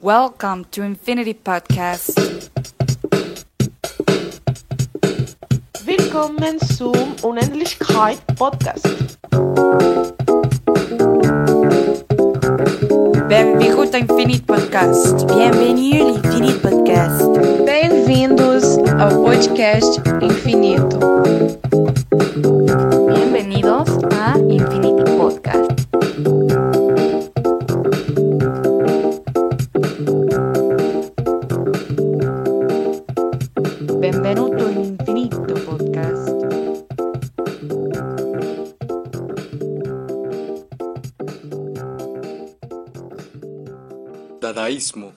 Welcome to Infinity Podcast. Willkommen zum Unendlichkeit Podcast. Benvingut ao Infinity Podcast. Bienvenue ao Infinite Podcast. Bem-vindos ao podcast Infinito. Dadaísmo.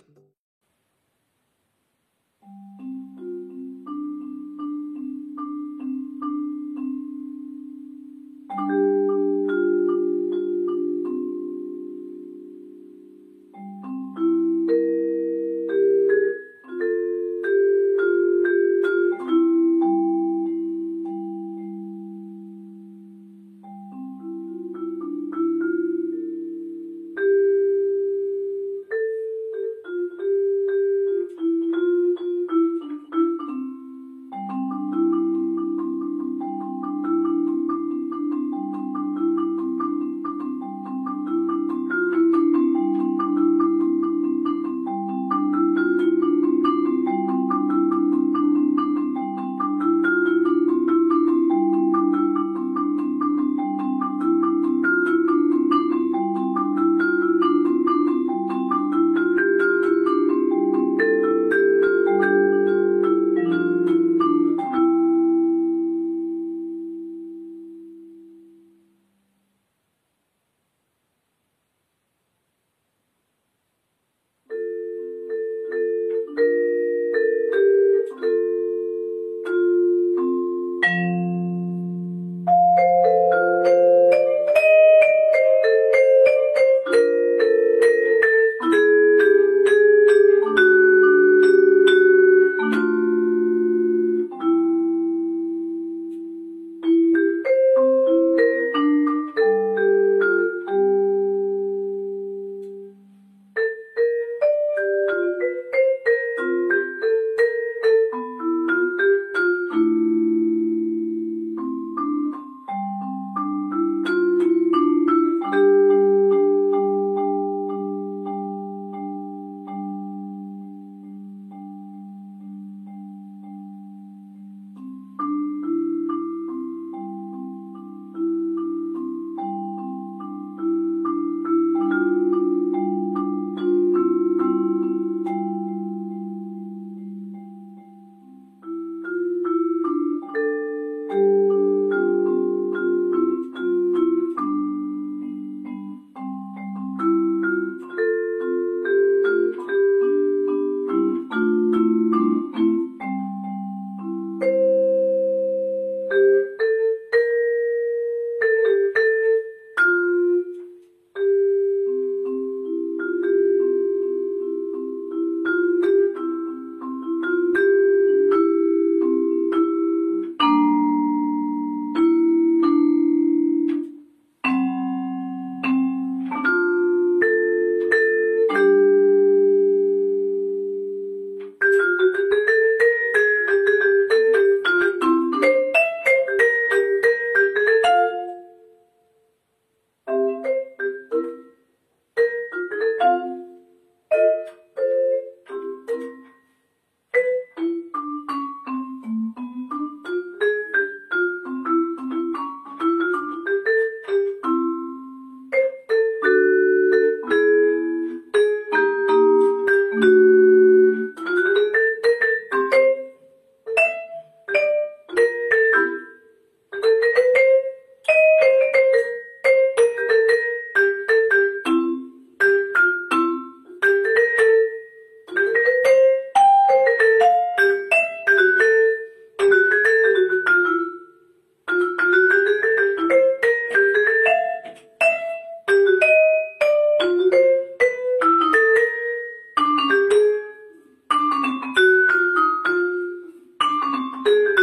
Thank you.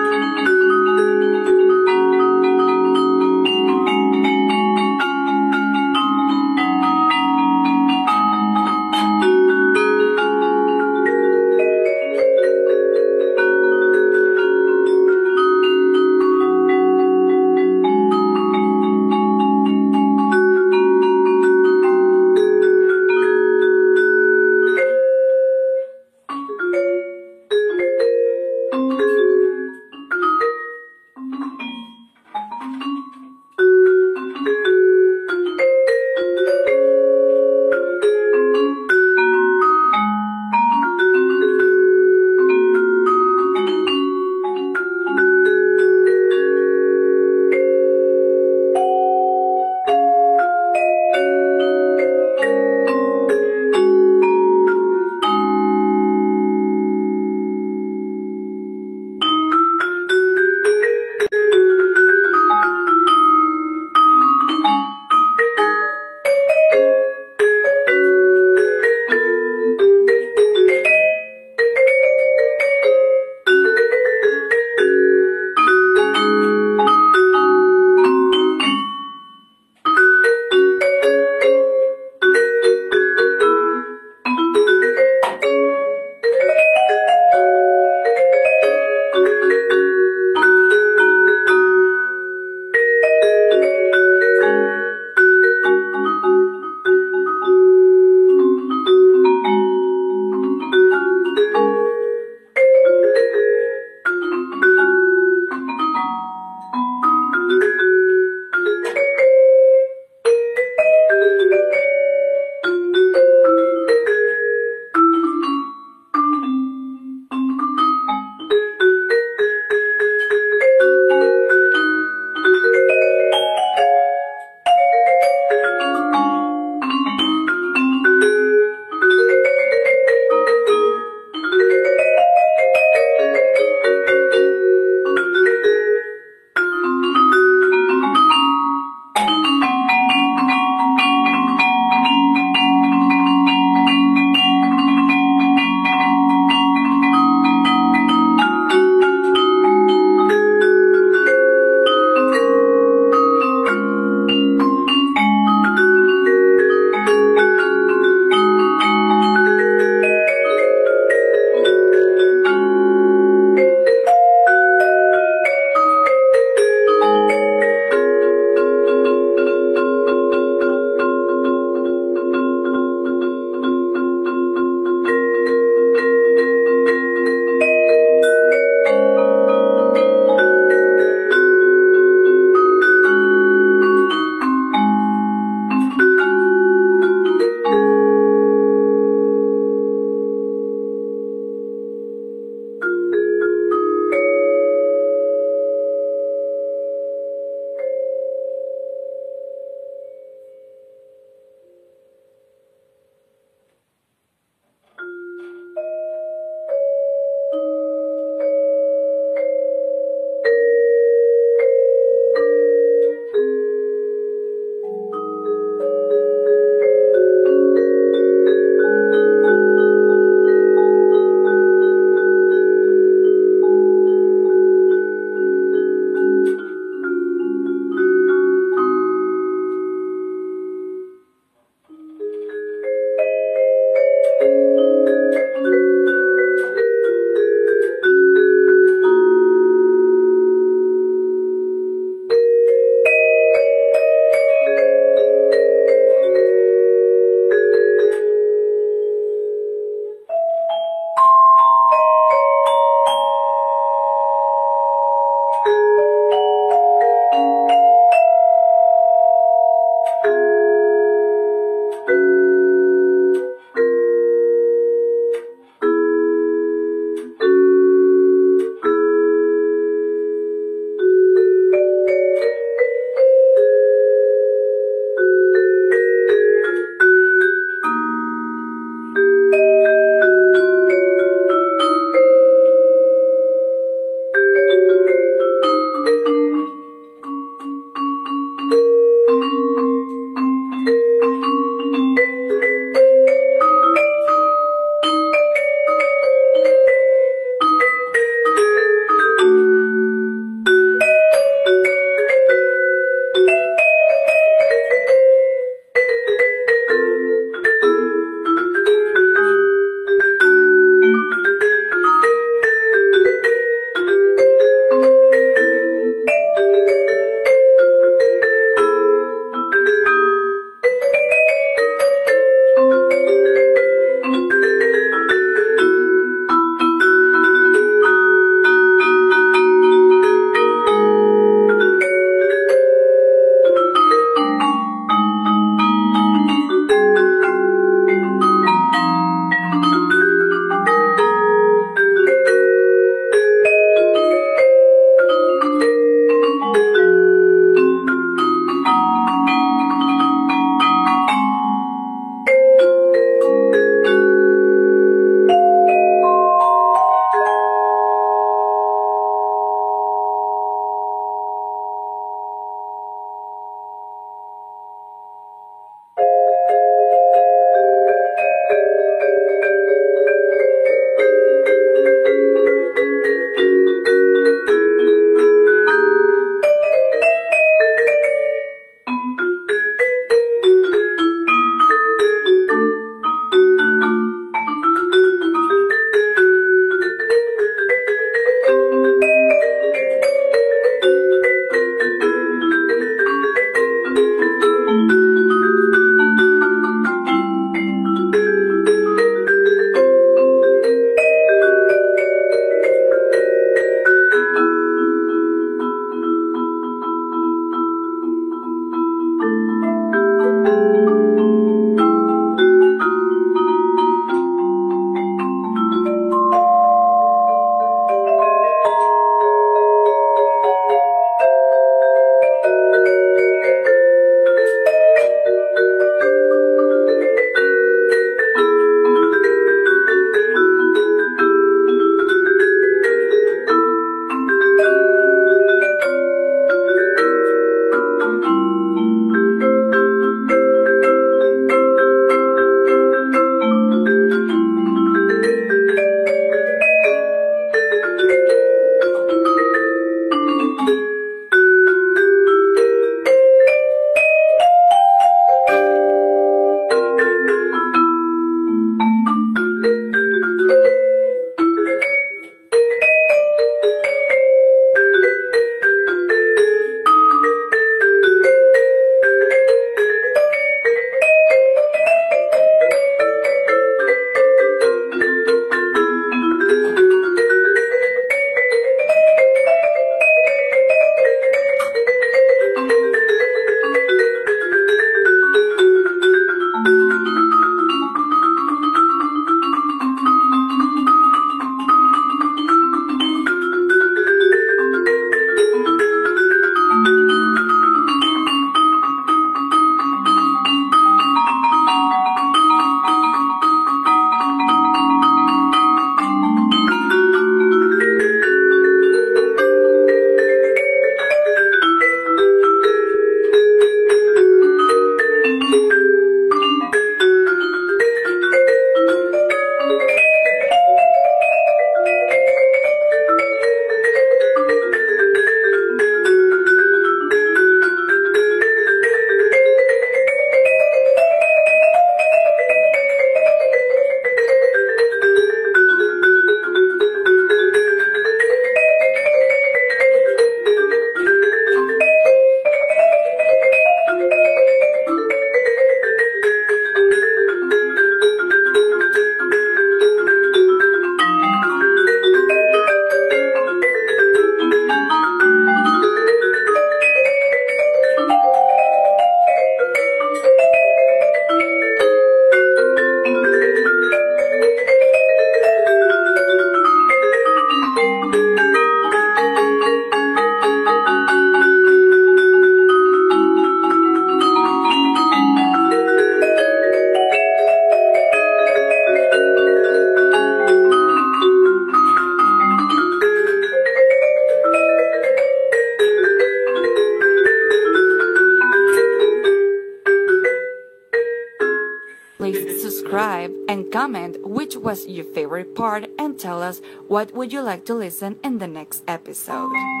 What would you like to listen in the next episode.